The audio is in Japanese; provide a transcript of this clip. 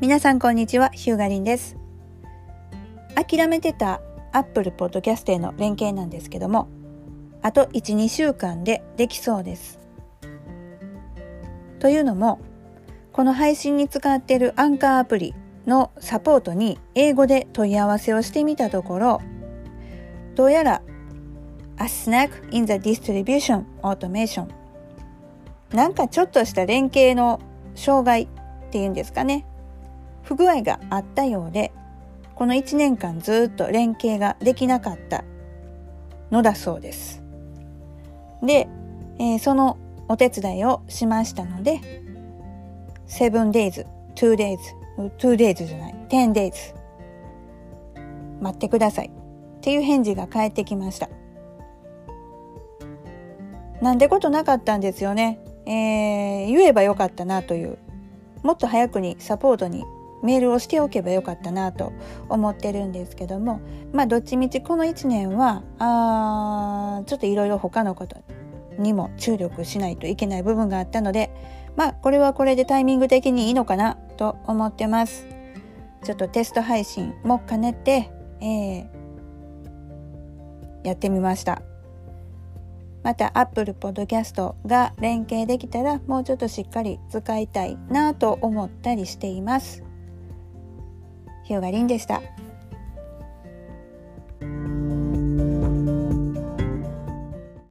皆さんこんにちはヒューガリンです。諦めてた Apple Podcast への連携なんですけどもあと12週間でできそうです。というのもこの配信に使っているアンカーアプリのサポートに英語で問い合わせをしてみたところどうやら A snack in the distribution automation なんかちょっとした連携の障害っていうんですかね。不具合があったようでこの1年間ずっと連携ができなかったのだそうです。で、えー、そのお手伝いをしましたので 7days、2days、2days じゃない、10days 待ってくださいっていう返事が返ってきました。なんでことなかったんですよね。えー、言えばよかったなというもっと早くにサポートにメールをしておけばよかったなと思ってるんですけどもまあどっちみちこの1年はあちょっといろいろ他のことにも注力しないといけない部分があったのでまあこれはこれでタイミング的にいいのかなと思ってますちょっとテスト配信も兼ねて、えー、やってみましたまた Apple Podcast が連携できたらもうちょっとしっかり使いたいなと思ったりしています。日がりんでした。